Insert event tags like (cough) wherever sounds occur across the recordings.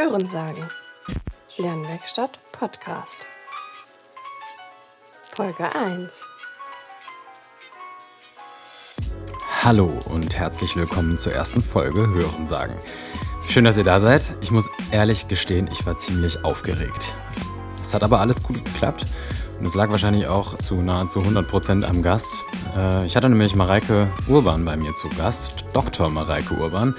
Hörensagen. Lernwerkstatt Podcast. Folge 1. Hallo und herzlich willkommen zur ersten Folge Hörensagen. Schön, dass ihr da seid. Ich muss ehrlich gestehen, ich war ziemlich aufgeregt. Es hat aber alles gut geklappt und es lag wahrscheinlich auch zu nahezu 100% am Gast. Äh, ich hatte nämlich Mareike Urban bei mir zu Gast, Dr. Mareike Urban,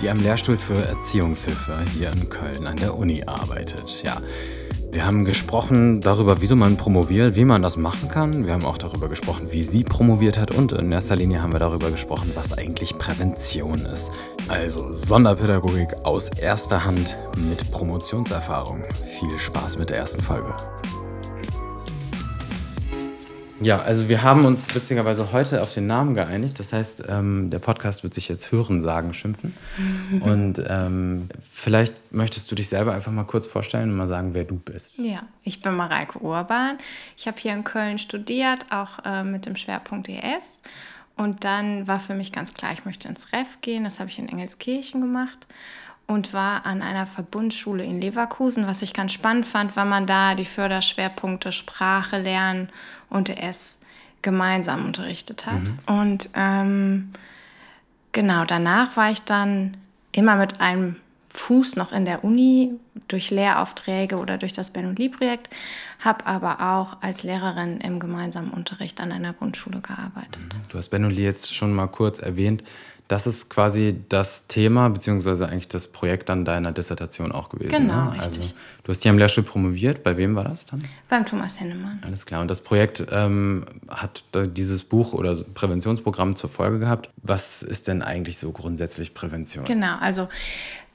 die am Lehrstuhl für Erziehungshilfe hier in Köln an der Uni arbeitet. Ja, wir haben gesprochen darüber, wieso man promoviert, wie man das machen kann. Wir haben auch darüber gesprochen, wie sie promoviert hat und in erster Linie haben wir darüber gesprochen, was eigentlich Prävention ist. Also Sonderpädagogik aus erster Hand mit Promotionserfahrung. Viel Spaß mit der ersten Folge. Ja, also wir haben uns witzigerweise heute auf den Namen geeinigt. Das heißt, ähm, der Podcast wird sich jetzt Hörensagen schimpfen. (laughs) Und ähm, vielleicht möchtest du dich selber einfach mal kurz vorstellen und mal sagen, wer du bist. Ja, ich bin Mareike Urban. Ich habe hier in Köln studiert, auch äh, mit dem Schwerpunkt ES. Und dann war für mich ganz klar, ich möchte ins REF gehen. Das habe ich in Engelskirchen gemacht und war an einer Verbundschule in Leverkusen. Was ich ganz spannend fand, weil man da die Förderschwerpunkte Sprache, Lernen und ES gemeinsam unterrichtet hat. Mhm. Und ähm, genau, danach war ich dann immer mit einem Fuß noch in der Uni durch Lehraufträge oder durch das Ben und Lee Projekt, habe aber auch als Lehrerin im gemeinsamen Unterricht an einer Grundschule gearbeitet. Mhm. Du hast Ben und Lee jetzt schon mal kurz erwähnt. Das ist quasi das Thema, beziehungsweise eigentlich das Projekt an deiner Dissertation auch gewesen. Genau, ne? richtig. Also, du hast hier am Lehrstuhl promoviert. Bei wem war das dann? Beim Thomas Hennemann. Alles klar. Und das Projekt ähm, hat dieses Buch oder Präventionsprogramm zur Folge gehabt. Was ist denn eigentlich so grundsätzlich Prävention? Genau, also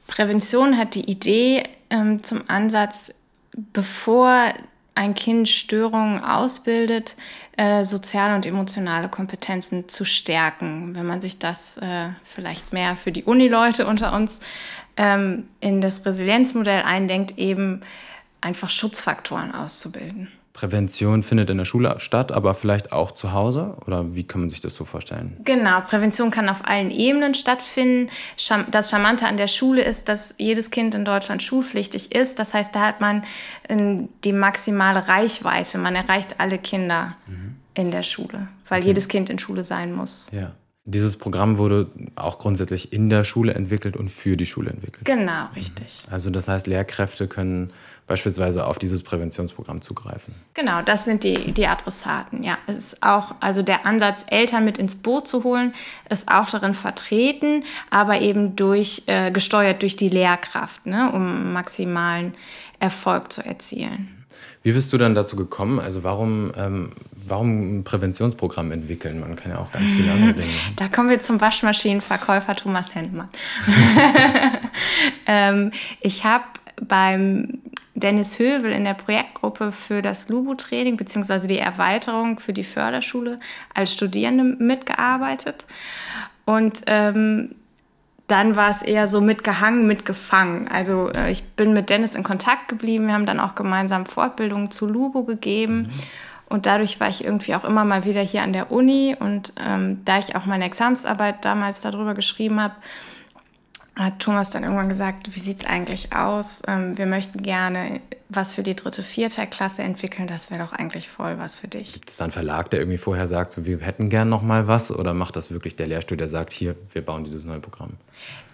Prävention hat die Idee ähm, zum Ansatz, bevor ein Kind Störungen ausbildet, äh, soziale und emotionale Kompetenzen zu stärken. Wenn man sich das äh, vielleicht mehr für die Unileute unter uns ähm, in das Resilienzmodell eindenkt, eben einfach Schutzfaktoren auszubilden. Prävention findet in der Schule statt, aber vielleicht auch zu Hause? Oder wie kann man sich das so vorstellen? Genau, Prävention kann auf allen Ebenen stattfinden. Das Charmante an der Schule ist, dass jedes Kind in Deutschland schulpflichtig ist. Das heißt, da hat man ähm, die maximale Reichweite. Man erreicht alle Kinder mhm. in der Schule, weil okay. jedes Kind in Schule sein muss. Ja. Dieses Programm wurde auch grundsätzlich in der Schule entwickelt und für die Schule entwickelt. Genau, richtig. Also das heißt, Lehrkräfte können beispielsweise auf dieses Präventionsprogramm zugreifen. Genau, das sind die, die Adressaten. Ja, es ist auch, also der Ansatz, Eltern mit ins Boot zu holen, ist auch darin vertreten, aber eben durch, äh, gesteuert durch die Lehrkraft, ne, um maximalen Erfolg zu erzielen. Wie bist du dann dazu gekommen? Also warum, ähm, warum ein Präventionsprogramm entwickeln? Man kann ja auch ganz viele andere Dinge. (laughs) Da kommen wir zum Waschmaschinenverkäufer Thomas Hendmann. (laughs) (laughs) ähm, ich habe beim Dennis Hövel in der Projektgruppe für das Lubu-Training bzw. die Erweiterung für die Förderschule als Studierende mitgearbeitet. Und ähm, dann war es eher so mitgehangen, mitgefangen. Also äh, ich bin mit Dennis in Kontakt geblieben. Wir haben dann auch gemeinsam Fortbildungen zu Lubu gegeben. Mhm. Und dadurch war ich irgendwie auch immer mal wieder hier an der Uni. Und ähm, da ich auch meine Examsarbeit damals darüber geschrieben habe, hat Thomas dann irgendwann gesagt, wie sieht es eigentlich aus? Ähm, wir möchten gerne was für die dritte, vierte Klasse entwickeln. Das wäre doch eigentlich voll was für dich. Gibt es da einen Verlag, der irgendwie vorher sagt, so, wir hätten gern noch mal was? Oder macht das wirklich der Lehrstuhl, der sagt, hier, wir bauen dieses neue Programm?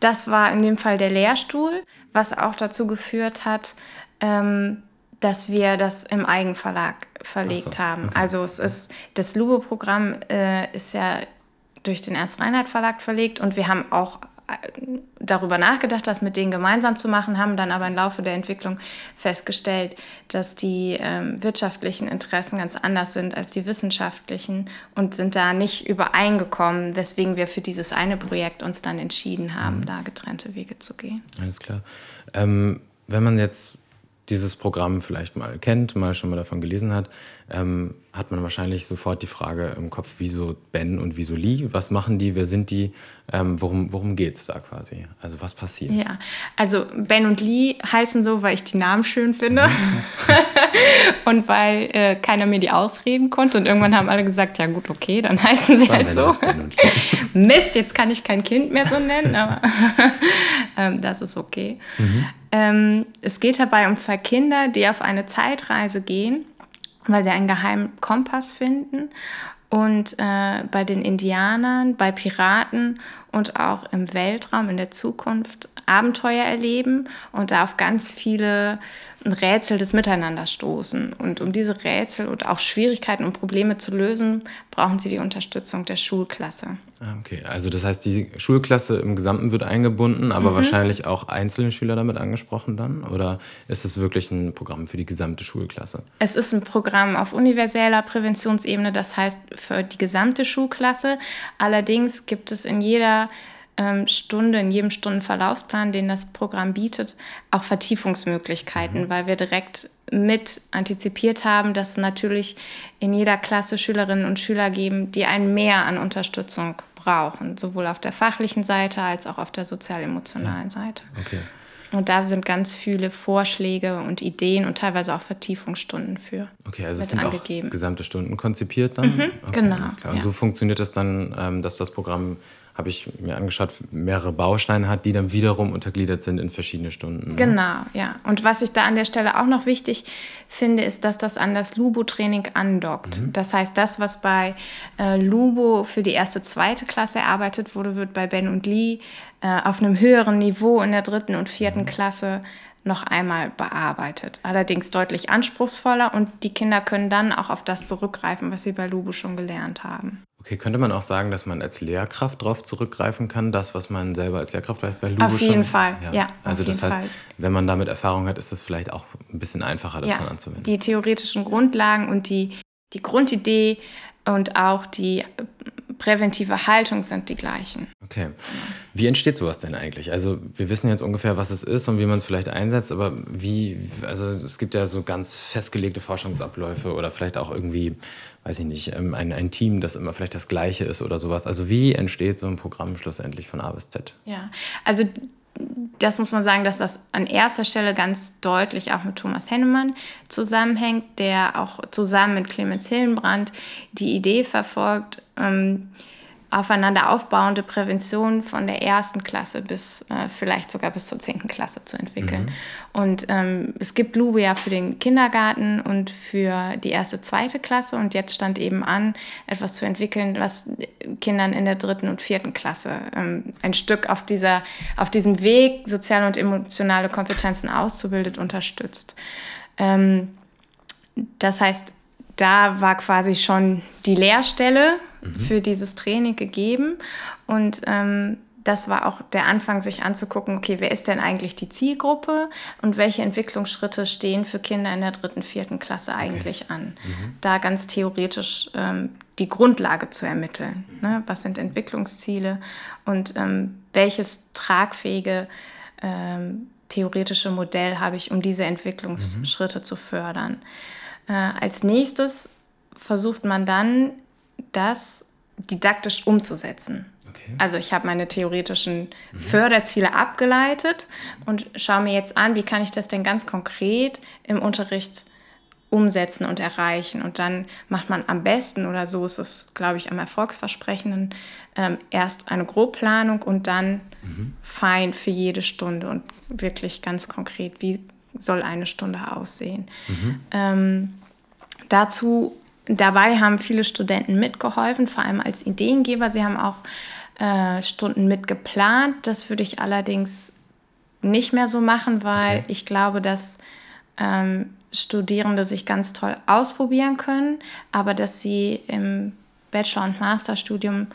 Das war in dem Fall der Lehrstuhl, was auch dazu geführt hat, ähm, dass wir das im Eigenverlag verlegt so, haben. Okay. Also es ist, das Lubo-Programm äh, ist ja durch den Ernst Reinhardt Verlag verlegt und wir haben auch darüber nachgedacht, das mit denen gemeinsam zu machen, haben dann aber im Laufe der Entwicklung festgestellt, dass die ähm, wirtschaftlichen Interessen ganz anders sind als die wissenschaftlichen und sind da nicht übereingekommen, weswegen wir für dieses eine Projekt uns dann entschieden haben, mhm. da getrennte Wege zu gehen. Alles klar. Ähm, wenn man jetzt dieses Programm vielleicht mal kennt, mal schon mal davon gelesen hat, ähm, hat man wahrscheinlich sofort die Frage im Kopf, wieso Ben und wieso Lee? Was machen die? Wer sind die? Ähm, worum worum geht es da quasi? Also was passiert? Ja, also Ben und Lee heißen so, weil ich die Namen schön finde (laughs) und weil äh, keiner mir die ausreden konnte. Und irgendwann haben alle gesagt, ja gut, okay, dann heißen sie halt so. (laughs) Mist, jetzt kann ich kein Kind mehr so nennen, aber (laughs) ähm, das ist okay. Mhm. Ähm, es geht dabei um zwei Kinder, die auf eine Zeitreise gehen, weil sie einen geheimen Kompass finden. Und äh, bei den Indianern, bei Piraten und auch im Weltraum in der Zukunft Abenteuer erleben und da auf ganz viele Rätsel des Miteinanders stoßen. Und um diese Rätsel und auch Schwierigkeiten und Probleme zu lösen, brauchen sie die Unterstützung der Schulklasse. Ah, okay, also das heißt, die Schulklasse im Gesamten wird eingebunden, aber mhm. wahrscheinlich auch einzelne Schüler damit angesprochen dann? Oder ist es wirklich ein Programm für die gesamte Schulklasse? Es ist ein Programm auf universeller Präventionsebene, das heißt für die gesamte Schulklasse. Allerdings gibt es in jeder Stunde, in jedem Stundenverlaufsplan, den das Programm bietet, auch Vertiefungsmöglichkeiten, mhm. weil wir direkt mit antizipiert haben, dass natürlich in jeder Klasse Schülerinnen und Schüler geben, die ein Mehr an Unterstützung brauchen, sowohl auf der fachlichen Seite als auch auf der sozial-emotionalen ja. Seite. Okay. Und da sind ganz viele Vorschläge und Ideen und teilweise auch Vertiefungsstunden für. Okay, also es sind angegeben. auch gesamte Stunden konzipiert dann? Mhm, okay, genau. Und so funktioniert es dann, ähm, dass das Programm habe ich mir angeschaut, mehrere Bausteine hat, die dann wiederum untergliedert sind in verschiedene Stunden. Ne? Genau, ja. Und was ich da an der Stelle auch noch wichtig finde, ist, dass das an das Lubo-Training andockt. Mhm. Das heißt, das, was bei äh, Lubo für die erste, zweite Klasse erarbeitet wurde, wird bei Ben und Lee äh, auf einem höheren Niveau in der dritten und vierten mhm. Klasse noch einmal bearbeitet. Allerdings deutlich anspruchsvoller und die Kinder können dann auch auf das zurückgreifen, was sie bei Lubo schon gelernt haben. Okay, könnte man auch sagen, dass man als Lehrkraft darauf zurückgreifen kann, das, was man selber als Lehrkraft vielleicht bei Lubo Auf jeden schon, Fall, ja. ja also das heißt, Fall. wenn man damit Erfahrung hat, ist es vielleicht auch ein bisschen einfacher, das ja, dann anzuwenden. Die theoretischen Grundlagen und die, die Grundidee und auch die präventive Haltung sind die gleichen. Okay. Wie entsteht sowas denn eigentlich? Also wir wissen jetzt ungefähr, was es ist und wie man es vielleicht einsetzt, aber wie, also es gibt ja so ganz festgelegte Forschungsabläufe oder vielleicht auch irgendwie, weiß ich nicht, ähm, ein, ein Team, das immer vielleicht das gleiche ist oder sowas. Also wie entsteht so ein Programm schlussendlich von A bis Z? Ja, also das muss man sagen, dass das an erster Stelle ganz deutlich auch mit Thomas Hennemann zusammenhängt, der auch zusammen mit Clemens Hillenbrand die Idee verfolgt, ähm, aufeinander aufbauende Prävention von der ersten Klasse bis äh, vielleicht sogar bis zur zehnten Klasse zu entwickeln. Mhm. Und ähm, es gibt Lubo ja für den Kindergarten und für die erste, zweite Klasse und jetzt stand eben an, etwas zu entwickeln, was Kindern in der dritten und vierten Klasse ähm, ein Stück auf, dieser, auf diesem Weg, soziale und emotionale Kompetenzen auszubildet, unterstützt. Ähm, das heißt, da war quasi schon die Lehrstelle mhm. für dieses Training gegeben. Und ähm, das war auch der Anfang, sich anzugucken, okay, wer ist denn eigentlich die Zielgruppe und welche Entwicklungsschritte stehen für Kinder in der dritten, vierten Klasse eigentlich okay. an. Mhm. Da ganz theoretisch ähm, die Grundlage zu ermitteln. Ne? Was sind Entwicklungsziele und ähm, welches tragfähige ähm, theoretische Modell habe ich, um diese Entwicklungsschritte mhm. zu fördern. Äh, als nächstes versucht man dann, das didaktisch umzusetzen. Okay. Also ich habe meine theoretischen mhm. Förderziele abgeleitet und schaue mir jetzt an, wie kann ich das denn ganz konkret im Unterricht umsetzen und erreichen. Und dann macht man am besten, oder so ist es, glaube ich, am erfolgsversprechenden, ähm, erst eine Grobplanung und dann mhm. fein für jede Stunde und wirklich ganz konkret, wie soll eine Stunde aussehen. Mhm. Ähm, dazu, dabei haben viele Studenten mitgeholfen, vor allem als Ideengeber. Sie haben auch äh, Stunden mitgeplant. Das würde ich allerdings nicht mehr so machen, weil okay. ich glaube, dass ähm, Studierende sich ganz toll ausprobieren können, aber dass sie im Bachelor- und Masterstudium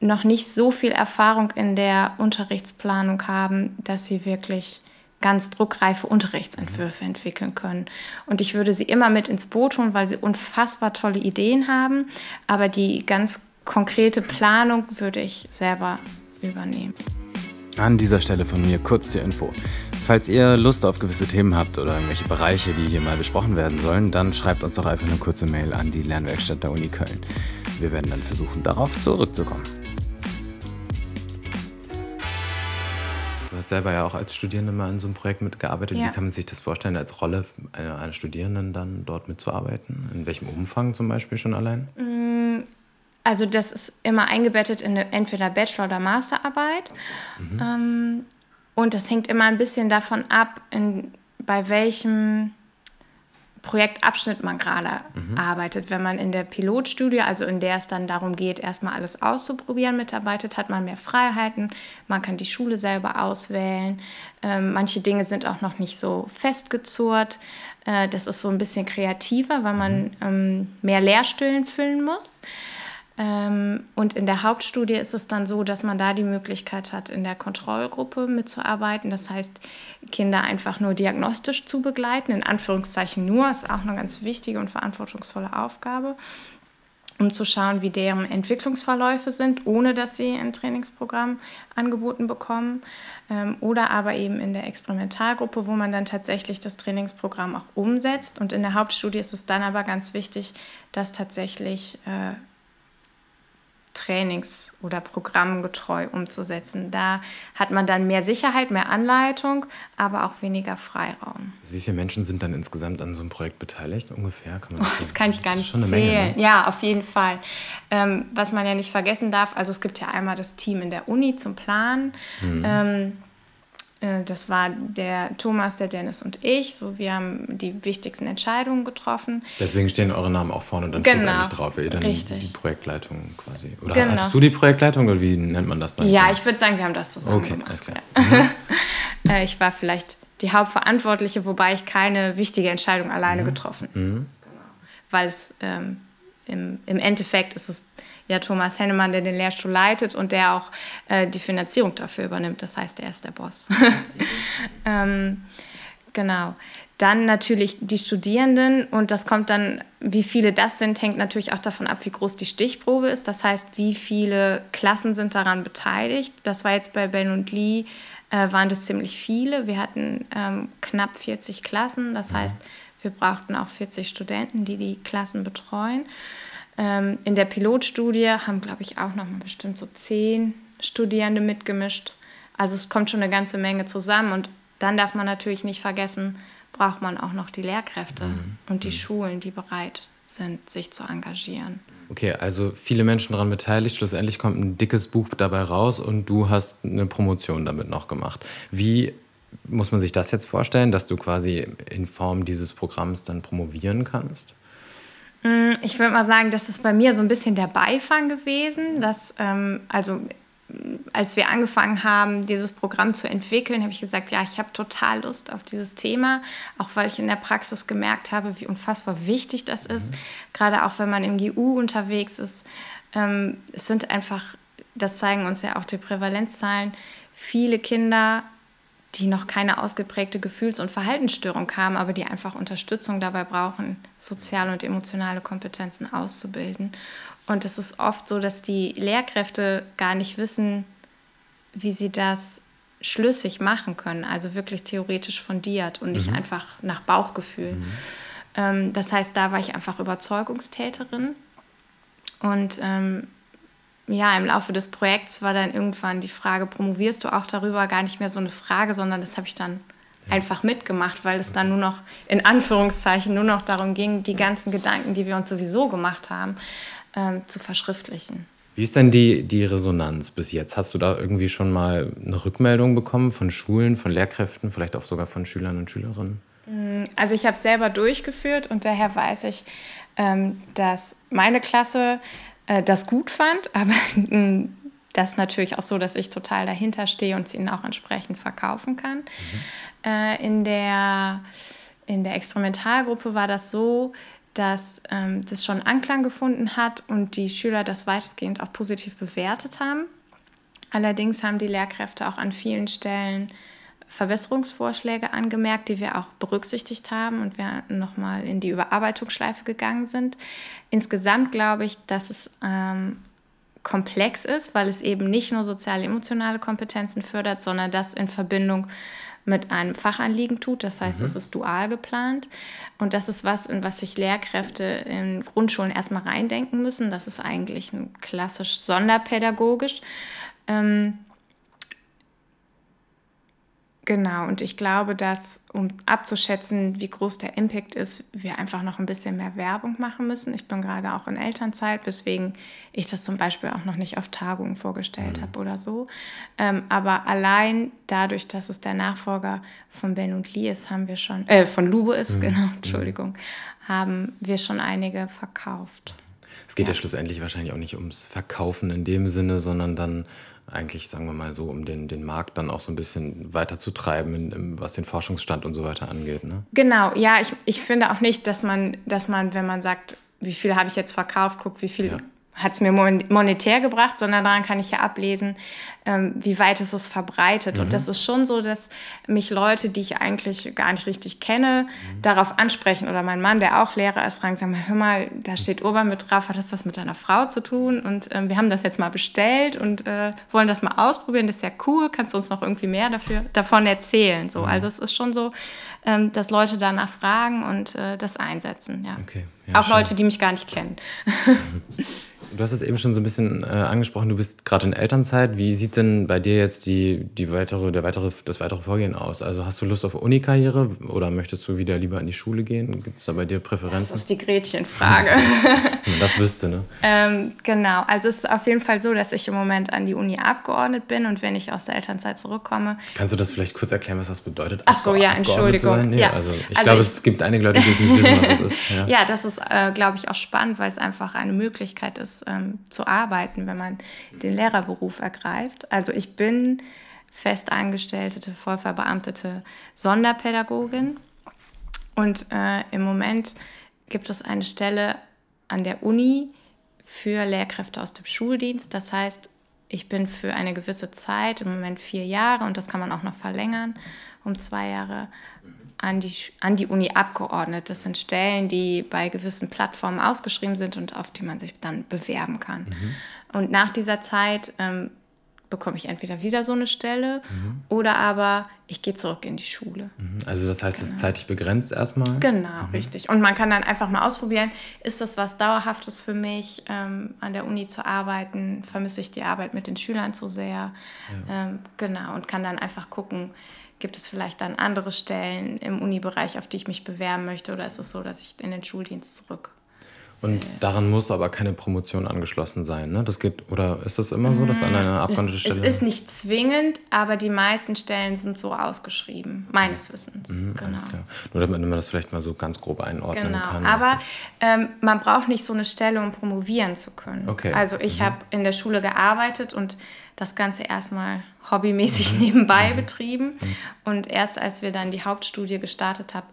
noch nicht so viel Erfahrung in der Unterrichtsplanung haben, dass sie wirklich ganz druckreife Unterrichtsentwürfe mhm. entwickeln können. Und ich würde sie immer mit ins Boot holen, weil sie unfassbar tolle Ideen haben, aber die ganz konkrete Planung würde ich selber übernehmen. An dieser Stelle von mir kurz die Info. Falls ihr Lust auf gewisse Themen habt oder irgendwelche Bereiche, die hier mal besprochen werden sollen, dann schreibt uns doch einfach eine kurze Mail an die Lernwerkstatt der Uni Köln. Wir werden dann versuchen, darauf zurückzukommen. Hast selber ja auch als Studierende mal in so einem Projekt mitgearbeitet. Ja. Wie kann man sich das vorstellen, als Rolle einer, einer Studierenden dann dort mitzuarbeiten? In welchem Umfang zum Beispiel schon allein? Mm, also das ist immer eingebettet in eine entweder Bachelor- oder Masterarbeit. Mhm. Ähm, und das hängt immer ein bisschen davon ab, in, bei welchem Projektabschnitt man gerade mhm. arbeitet. Wenn man in der Pilotstudie, also in der es dann darum geht, erstmal alles auszuprobieren, mitarbeitet, hat man mehr Freiheiten. Man kann die Schule selber auswählen. Ähm, manche Dinge sind auch noch nicht so festgezurrt. Äh, das ist so ein bisschen kreativer, weil man mhm. ähm, mehr Lehrstühlen füllen muss. Ähm, und in der Hauptstudie ist es dann so, dass man da die Möglichkeit hat, in der Kontrollgruppe mitzuarbeiten. Das heißt, Kinder einfach nur diagnostisch zu begleiten, in Anführungszeichen nur, ist auch eine ganz wichtige und verantwortungsvolle Aufgabe, um zu schauen, wie deren Entwicklungsverläufe sind, ohne dass sie ein Trainingsprogramm angeboten bekommen. Ähm, oder aber eben in der Experimentalgruppe, wo man dann tatsächlich das Trainingsprogramm auch umsetzt. Und in der Hauptstudie ist es dann aber ganz wichtig, dass tatsächlich äh, trainings- oder programmgetreu umzusetzen. Da hat man dann mehr Sicherheit, mehr Anleitung, aber auch weniger Freiraum. Also wie viele Menschen sind dann insgesamt an so einem Projekt beteiligt ungefähr? Kann das, das, kann ich gar nicht zählen. Menge, ne? Ja, auf jeden Fall. Ähm, was man ja nicht vergessen darf, also es gibt ja einmal das Team in der Uni zum Planen. Mhm. Ähm, äh, das war der Thomas, der Dennis und ich. So, wir haben die wichtigsten Entscheidungen getroffen. Deswegen stehen eure Namen auch vorne und dann genau. schlussendlich drauf, ihr dann Richtig. die Projektleitung quasi. Oder genau. hattest du die Projektleitung oder wie nennt man das dann? Ja, ich würde sagen, wir haben das zusammen okay, gemacht. alles klar. Mhm. (laughs) Äh, ich war vielleicht die Hauptverantwortliche, wobei ich keine wichtige Entscheidung alleine mhm. getroffen habe. Mhm. Genau. Weil es ähm, im, im Endeffekt ist es ja Thomas Hennemann, der den Lehrstuhl leitet und der auch äh, die Finanzierung dafür übernimmt. Das heißt, er ist der Boss. (laughs) ähm, genau. Dann natürlich die Studierenden und das kommt dann, wie viele das sind, hängt natürlich auch davon ab, wie groß die Stichprobe ist. Das heißt, wie viele Klassen sind daran beteiligt. Das war jetzt bei Ben und Lee, äh, waren das ziemlich viele. Wir hatten ähm, knapp 40 Klassen. Das heißt, wir brauchten auch 40 Studenten, die die Klassen betreuen. Ähm, in der Pilotstudie haben, glaube ich, auch noch mal bestimmt so zehn Studierende mitgemischt. Also es kommt schon eine ganze Menge zusammen. Und dann darf man natürlich nicht vergessen, braucht man auch noch die Lehrkräfte mhm. und die mhm. Schulen, die bereit sind, sich zu engagieren. Okay, also viele Menschen daran beteiligt. Schlussendlich kommt ein dickes Buch dabei raus und du hast eine Promotion damit noch gemacht. Wie muss man sich das jetzt vorstellen, dass du quasi in Form dieses Programms dann promovieren kannst? Mm, ich würde mal sagen, das ist bei mir so ein bisschen der Beifang gewesen, dass, ähm, also als wir angefangen haben, dieses Programm zu entwickeln, habe ich gesagt, ja, ich habe total Lust auf dieses Thema, auch weil ich in der Praxis gemerkt habe, wie unfassbar wichtig das ist, mhm. gerade auch wenn man im GU unterwegs ist. Ähm, es sind einfach, das zeigen uns ja auch die Prävalenzzahlen, viele Kinder die noch keine ausgeprägte Gefühls- und Verhaltensstörung haben, aber die einfach Unterstützung dabei brauchen, soziale und emotionale Kompetenzen auszubilden. Und es ist oft so, dass die Lehrkräfte gar nicht wissen, wie sie das schlüssig machen können, also wirklich theoretisch fundiert und nicht mhm. einfach nach Bauchgefühl. Mhm. Ähm, das heißt, da war ich einfach Überzeugungstäterin und ähm, ja, im Laufe des Projekts war dann irgendwann die Frage, promovierst du auch darüber? Gar nicht mehr so eine Frage, sondern das habe ich dann ja. einfach mitgemacht, weil es dann nur noch, in Anführungszeichen, nur noch darum ging, die ganzen Gedanken, die wir uns sowieso gemacht haben, ähm, zu verschriftlichen. Wie ist denn die, die Resonanz bis jetzt? Hast du da irgendwie schon mal eine Rückmeldung bekommen von Schulen, von Lehrkräften, vielleicht auch sogar von Schülern und Schülerinnen? Mm, also ich habe es selber durchgeführt und daher weiß ich, ähm, dass meine Klasse äh, das gut fand, aber (laughs) das ist natürlich auch so, dass ich total dahinter stehe und es ihnen auch entsprechend verkaufen kann. Mhm. Äh, in, der, in der Experimentalgruppe war das so, dass ähm, das schon Anklang gefunden hat und die Schüler das weitestgehend auch positiv bewertet haben. Allerdings haben die Lehrkräfte auch an vielen Stellen Verbesserungsvorschläge angemerkt, die wir auch berücksichtigt haben und wir nochmal in die Überarbeitungsschleife gegangen sind. Insgesamt glaube ich, dass es ähm, komplex ist, weil es eben nicht nur soziale emotionale Kompetenzen fördert, sondern das in Verbindung mit einem Fachanliegen tut. Das heißt, mhm. es ist dual geplant. Und das ist was, in was sich Lehrkräfte in Grundschulen erstmal reindenken müssen. Das ist eigentlich ein klassisch sonderpädagogisch. Ähm, Genau, und ich glaube, dass, um abzuschätzen, wie groß der Impact ist, wir einfach noch ein bisschen mehr Werbung machen müssen. Ich bin gerade auch in Elternzeit, weswegen ich das zum Beispiel auch noch nicht auf Tagungen vorgestellt mhm. habe oder so. Ähm, aber allein dadurch, dass es der Nachfolger von Ben und Lee ist, haben wir schon, äh, von Lubo ist, mhm. genau, mhm. Entschuldigung, haben wir schon einige verkauft. Es geht ja. ja schlussendlich wahrscheinlich auch nicht ums Verkaufen in dem Sinne, sondern dann eigentlich, sagen wir mal so, um den, den Markt dann auch so ein bisschen weiter zu treiben, in, in, was den Forschungsstand und so weiter angeht. Ne? Genau, ja, ich, ich finde auch nicht, dass man, dass man, wenn man sagt, wie viel habe ich jetzt verkauft, guckt, wie viel ja hat es mir monetär gebracht, sondern daran kann ich ja ablesen, ähm, wie weit ist es verbreitet. Mhm. Und das ist schon so, dass mich Leute, die ich eigentlich gar nicht richtig kenne, mhm. darauf ansprechen. Oder mein Mann, der auch Lehrer ist, fragen, sagen, hör mal, da steht Urban mit drauf, hat das was mit deiner Frau zu tun? Und ähm, wir haben das jetzt mal bestellt und äh, wollen das mal ausprobieren. Das ist ja cool. Kannst du uns noch irgendwie mehr dafür, davon erzählen? So, mhm. Also es ist schon so, ähm, dass Leute danach fragen und äh, das einsetzen. Ja. Okay. Ja, auch schön. Leute, die mich gar nicht kennen. Du hast es eben schon so ein bisschen äh, angesprochen, du bist gerade in Elternzeit. Wie sieht denn bei dir jetzt die, die weitere, der weitere, das weitere Vorgehen aus? Also hast du Lust auf Unikarriere oder möchtest du wieder lieber in die Schule gehen? Gibt es da bei dir Präferenzen? Das ist die Gretchenfrage. (laughs) das wüsste, ne? Ähm, genau, also es ist auf jeden Fall so, dass ich im Moment an die Uni abgeordnet bin und wenn ich aus der Elternzeit zurückkomme. Kannst du das vielleicht kurz erklären, was das bedeutet? Ach so, ja, Entschuldigung. Nee, ja. Also ich also glaube, ich, es gibt einige Leute, die es nicht wissen, was das ist. (laughs) Ja, ja das ist, äh, glaube ich, auch spannend, weil es einfach eine Möglichkeit ist, ähm, zu arbeiten, wenn man den Lehrerberuf ergreift. Also ich bin festangestellte, vollverbeamtete Sonderpädagogin und äh, im Moment gibt es eine Stelle an der Uni für Lehrkräfte aus dem Schuldienst. Das heißt, ich bin für eine gewisse Zeit, im Moment vier Jahre, und das kann man auch noch verlängern um zwei Jahre, an die, an die Uni abgeordnet. Das sind Stellen, die bei gewissen Plattformen ausgeschrieben sind und auf die man sich dann bewerben kann. Mhm. Und nach dieser Zeit ähm, bekomme ich entweder wieder so eine Stelle mhm. oder aber ich gehe zurück in die Schule. Mhm. Also das heißt, es genau. ist zeitlich begrenzt erstmal? Genau, mhm. richtig. Und man kann dann einfach mal ausprobieren, ist das was Dauerhaftes für mich, ähm, an der Uni zu arbeiten? Vermisse ich die Arbeit mit den Schülern zu sehr? Ja. Ähm, genau, und kann dann einfach gucken, Gibt es vielleicht dann andere Stellen im Uni-Bereich, auf die ich mich bewerben möchte? Oder ist es so, dass ich in den Schuldienst zurück und daran muss aber keine Promotion angeschlossen sein, ne? Das geht, oder ist das immer so, dass an einer abgeordneten Stelle... Es ist nicht zwingend, aber die meisten Stellen sind so ausgeschrieben, meines Wissens. Mhm, genau. Nur damit man das vielleicht mal so ganz grob einordnen genau. kann. Aber ähm, man braucht nicht so eine Stelle, um promovieren zu können. Okay. Also ich mhm. habe in der Schule gearbeitet und das Ganze erstmal hobbymäßig mhm. nebenbei mhm. betrieben. Mhm. Und erst als wir dann die Hauptstudie gestartet haben,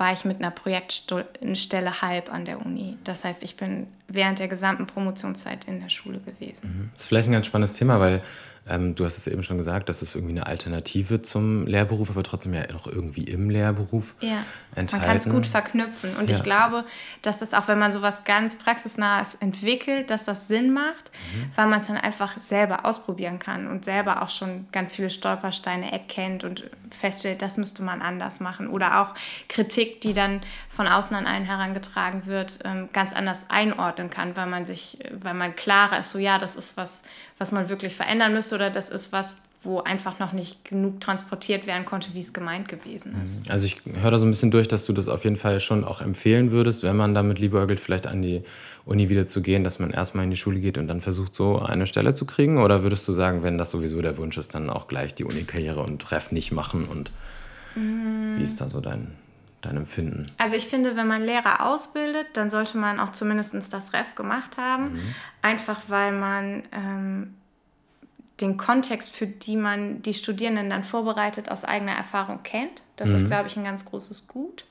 war ich mit einer Projektstelle halb an der Uni. Das heißt, ich bin während der gesamten Promotionszeit in der Schule gewesen. Das ist vielleicht ein ganz spannendes Thema, weil ähm, du hast es eben schon gesagt, das ist irgendwie eine Alternative zum Lehrberuf, aber trotzdem ja noch irgendwie im Lehrberuf ja, enthalten. Man kann es gut verknüpfen. Und ja. ich glaube, dass das auch, wenn man sowas ganz praxisnahes entwickelt, dass das Sinn macht, mhm. weil man es dann einfach selber ausprobieren kann und selber auch schon ganz viele Stolpersteine erkennt und feststellt, das müsste man anders machen. Oder auch Kritik, die dann von außen an einen herangetragen wird, ähm, ganz anders einordnen kann, weil man sich, weil man klarer ist, so ja, das ist was, was man wirklich verändern müsste oder das ist was, wo einfach noch nicht genug transportiert werden konnte, wie es gemeint gewesen ist. Mhm. Also ich höre da so ein bisschen durch, dass du das auf jeden Fall schon auch empfehlen würdest, wenn man damit liebäugelt, vielleicht an die Uni wieder zu gehen, dass man erstmal in die Schule geht und dann versucht, so eine Stelle zu kriegen? Oder würdest du sagen, wenn das sowieso der Wunsch ist, dann auch gleich die Uni-Karriere und Treff nicht machen? Und mhm. wie ist da so dein, dein Empfinden? Also ich finde, wenn man Lehrer ausbildet, dann sollte man auch zumindest das Ref gemacht haben. Mhm. Einfach weil man ähm, den Kontext, für die man die Studierenden dann vorbereitet, aus eigener Erfahrung kennt. Das mhm. ist, glaube ich, ein ganz großes Gut.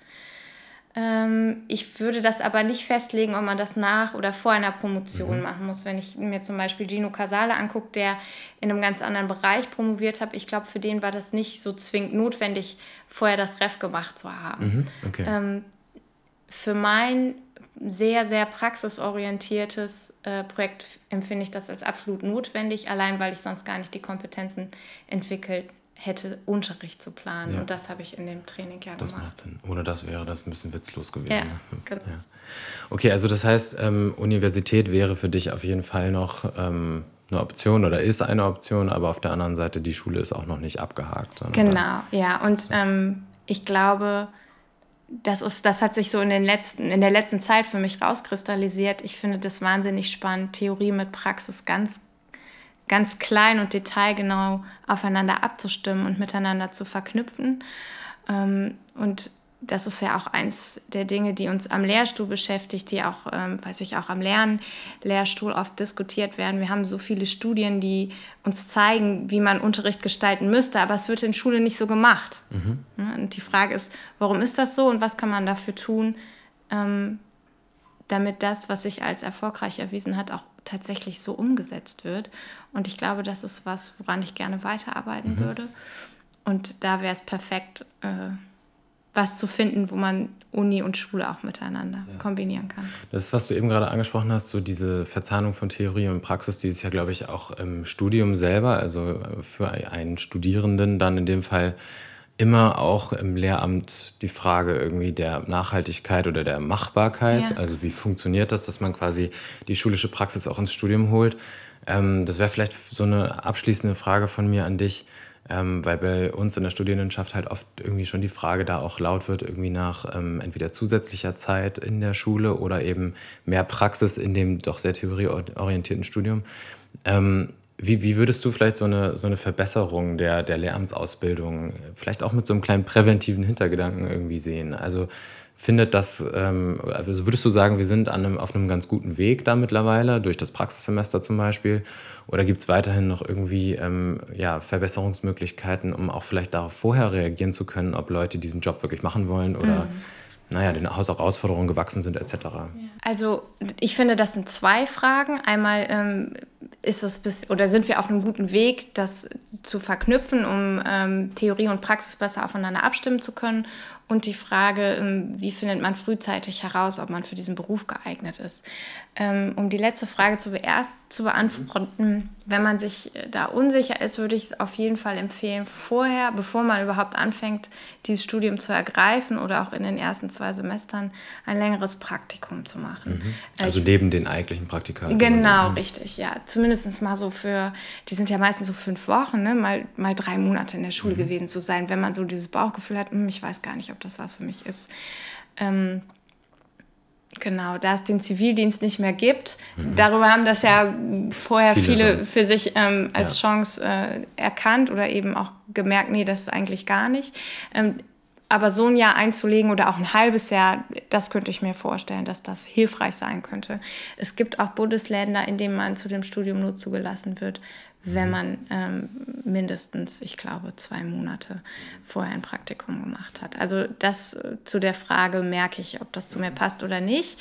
Ähm, ich würde das aber nicht festlegen, ob man das nach oder vor einer Promotion mhm. machen muss. Wenn ich mir zum Beispiel Gino Casale angucke, der in einem ganz anderen Bereich promoviert hat, ich glaube, für den war das nicht so zwingend notwendig, vorher das Ref gemacht zu haben. Mhm. Okay. Ähm, für mein sehr, sehr praxisorientiertes äh, Projekt empfinde ich das als absolut notwendig, allein weil ich sonst gar nicht die Kompetenzen entwickelt hätte, Unterricht zu planen. Ja. Und das habe ich in dem Training ja das gemacht. Macht Sinn. Ohne das wäre das ein bisschen witzlos gewesen. Ja, ne? genau. Ja. Okay, also das heißt, ähm, Universität wäre für dich auf jeden Fall noch ähm, eine Option oder ist eine Option, aber auf der anderen Seite, die Schule ist auch noch nicht abgehakt. Genau, ja. Und ähm, ich glaube, das, ist, das hat sich so in, den letzten, in der letzten Zeit für mich rauskristallisiert. Ich finde das wahnsinnig spannend, Theorie mit Praxis ganz, ganz klein und detailgenau aufeinander abzustimmen und miteinander zu verknüpfen. Ähm, und das ist ja auch eins der Dinge, die uns am Lehrstuhl beschäftigt, die auch, ähm, weiß ich, auch am Lernlehrstuhl oft diskutiert werden. Wir haben so viele Studien, die uns zeigen, wie man Unterricht gestalten müsste, aber es wird in Schule nicht so gemacht. Mhm. Und die Frage ist, warum ist das so und was kann man dafür tun, ähm, damit das, was sich als erfolgreich erwiesen hat, auch tatsächlich so umgesetzt wird. Und ich glaube, das ist was, woran ich gerne weiterarbeiten mhm. würde. Und da wäre es perfekt, äh, was zu finden, wo man Uni und Schule auch miteinander ja. kombinieren kann. Das ist, was du eben gerade angesprochen hast, so diese Verzahnung von Theorie und Praxis, die ist ja, glaube ich, auch im Studium selber, also für einen Studierenden dann in dem Fall immer auch im Lehramt die Frage irgendwie der Nachhaltigkeit oder der Machbarkeit. Ja. Also wie funktioniert das, dass man quasi die schulische Praxis auch ins Studium holt? Ähm, das wäre vielleicht so eine abschließende Frage von mir an dich ähm, weil bei uns in der Studierendenschaft halt oft irgendwie schon die Frage da auch laut wird, irgendwie nach ähm, entweder zusätzlicher Zeit in der Schule oder eben mehr Praxis in dem doch sehr theorieorientierten Studium. Ähm, wie, wie würdest du vielleicht so eine, so eine Verbesserung der, der Lehramtsausbildung vielleicht auch mit so einem kleinen präventiven Hintergedanken irgendwie sehen? Also findet das, ähm, also würdest du sagen, wir sind an einem, auf einem ganz guten Weg da mittlerweile, durch das Praxissemester zum Beispiel? Oder gibt es weiterhin noch irgendwie ähm, ja, Verbesserungsmöglichkeiten, um auch vielleicht darauf vorher reagieren zu können, ob Leute diesen Job wirklich machen wollen oder mhm. Naja, den Herausforderungen gewachsen sind etc.? Also ich finde, das sind zwei Fragen. Einmal ähm, ist es bis, oder sind wir auf einem guten Weg, das zu verknüpfen, um ähm, Theorie und Praxis besser aufeinander abstimmen zu können? Und die Frage, ähm, wie findet man frühzeitig heraus, ob man für diesen Beruf geeignet ist? Ähm, um die letzte Frage zuerst zu beantworten, wenn man sich äh, da unsicher ist, würde ich es auf jeden Fall empfehlen, vorher, bevor man überhaupt anfängt, dieses Studium zu ergreifen oder auch in den ersten zwei Semestern ein längeres Praktikum zu machen. Mhm. Also ich, neben den eigentlichen Praktika. Genau, richtig, ja. Zumindest mal so für, die sind ja meistens so fünf Wochen, ne? mal, mal drei Monate in der Schule mhm. gewesen zu sein, wenn man so dieses Bauchgefühl hat, hm, ich weiß gar nicht, ob ob das was für mich ist. Ähm, Genau, da es den Zivildienst nicht mehr gibt. Mhm. Darüber haben das ja vorher viele, viele für sich ähm, als ja. Chance äh, erkannt oder eben auch gemerkt, nee, das ist eigentlich gar nicht. Ähm, aber so ein Jahr einzulegen oder auch ein halbes Jahr, das könnte ich mir vorstellen, dass das hilfreich sein könnte. Es gibt auch Bundesländer, in denen man zu dem Studium nur zugelassen wird, wenn mhm. man ähm, mindestens, ich glaube, zwei Monate vorher ein Praktikum gemacht hat. Also das äh, zu der Frage, merke ich, ob das zu mir passt oder nicht.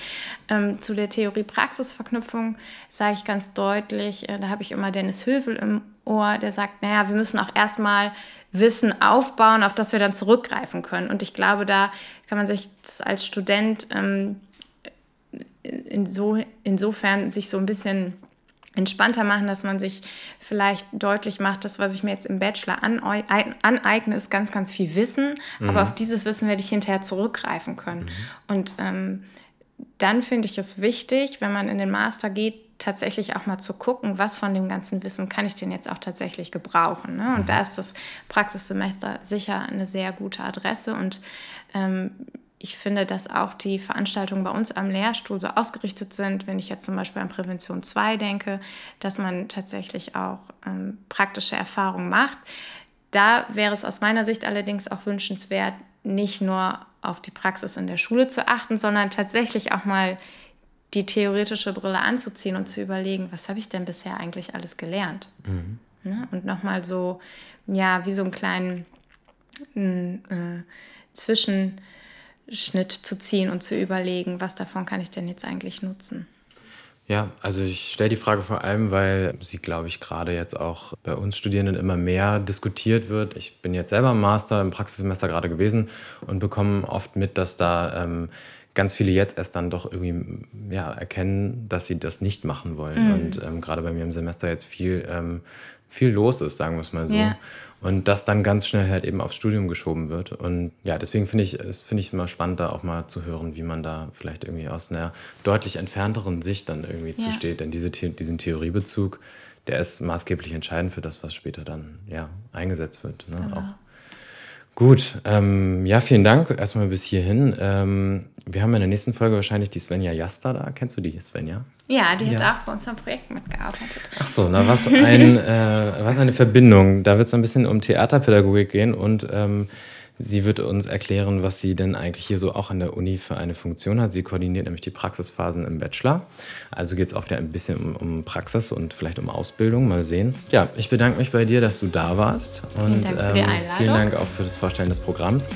Ähm, zu der Theorie-Praxis-Verknüpfung sage ich ganz deutlich, äh, da habe ich immer Dennis Hövel im Ohr, der sagt, naja, wir müssen auch erstmal Wissen aufbauen, auf das wir dann zurückgreifen können. Und ich glaube, da kann man sich als Student ähm, inso, insofern sich so ein bisschen entspannter machen, dass man sich vielleicht deutlich macht, das, was ich mir jetzt im Bachelor aneigne, ist ganz, ganz viel Wissen, mhm. aber auf dieses Wissen werde ich hinterher zurückgreifen können. Mhm. Und ähm, dann finde ich es wichtig, wenn man in den Master geht, tatsächlich auch mal zu gucken, was von dem ganzen Wissen kann ich denn jetzt auch tatsächlich gebrauchen. Ne? Und mhm. da ist das Praxissemester sicher eine sehr gute Adresse und ähm, ich finde, dass auch die Veranstaltungen bei uns am Lehrstuhl so ausgerichtet sind, wenn ich jetzt zum Beispiel an Prävention 2 denke, dass man tatsächlich auch ähm, praktische Erfahrungen macht. Da wäre es aus meiner Sicht allerdings auch wünschenswert, nicht nur auf die Praxis in der Schule zu achten, sondern tatsächlich auch mal die theoretische Brille anzuziehen und zu überlegen, was habe ich denn bisher eigentlich alles gelernt? Mhm. Ne? Und nochmal so, ja, wie so einen kleinen äh, Zwischen Schnitt zu ziehen und zu überlegen, was davon kann ich denn jetzt eigentlich nutzen. Ja, also ich stelle die Frage vor allem, weil sie, glaube ich, gerade jetzt auch bei uns Studierenden immer mehr diskutiert wird. Ich bin jetzt selber im Master, im Praxissemester gerade gewesen und bekomme oft mit, dass da ähm, ganz viele jetzt erst dann doch irgendwie ja, erkennen, dass sie das nicht machen wollen. Mhm. Und ähm, gerade bei mir im Semester jetzt viel, ähm, viel los ist, sagen wir es mal so. Ja. Und das dann ganz schnell halt eben aufs Studium geschoben wird. Und ja, deswegen finde ich es finde ich immer spannend, da auch mal zu hören, wie man da vielleicht irgendwie aus einer deutlich entfernteren Sicht dann irgendwie ja. zusteht. Denn diese, diesen Theoriebezug, der ist maßgeblich entscheidend für das, was später dann ja eingesetzt wird. Ne? Genau. Auch Gut, ähm, ja, vielen Dank erstmal bis hierhin. Ähm, wir haben in der nächsten Folge wahrscheinlich die Svenja Jasta da. Kennst du die, Svenja? Ja, die hat auch bei unserem Projekt mitgearbeitet. Ach so, na, was, ein, äh, was eine Verbindung. Da wird es ein bisschen um Theaterpädagogik gehen und ähm, Sie wird uns erklären, was sie denn eigentlich hier so auch an der Uni für eine Funktion hat. Sie koordiniert nämlich die Praxisphasen im Bachelor. Also geht es oft ja ein bisschen um, um, Praxis und vielleicht um Ausbildung. Mal sehen. Ja, ich bedanke mich bei dir, dass du da warst. Und vielen Dank, ähm, vielen Dank auch für das Vorstellen des Programms.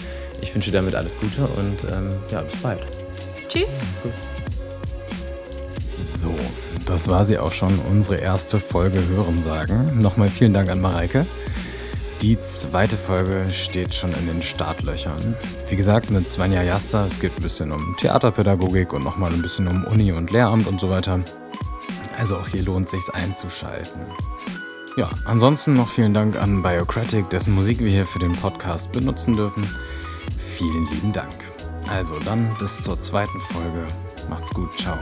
Ich wünsche dir damit alles Gute und ähm, ja, bis bald. Tschüss. So, das war sie auch schon, unsere erste Folge Hören sagen. Nochmal vielen Dank an Mareike. Die zweite Folge steht schon in den Startlöchern. Wie gesagt, mit Svenja Jasta. Es geht ein bisschen um Theaterpädagogik und nochmal ein bisschen um Uni und Lehramt und so weiter. Also auch hier lohnt sich einzuschalten. Ja, ansonsten noch vielen Dank an Biocratic, dessen Musik wir hier für den Podcast benutzen dürfen. Vielen lieben Dank. Also dann bis zur zweiten Folge. Macht's gut, ciao.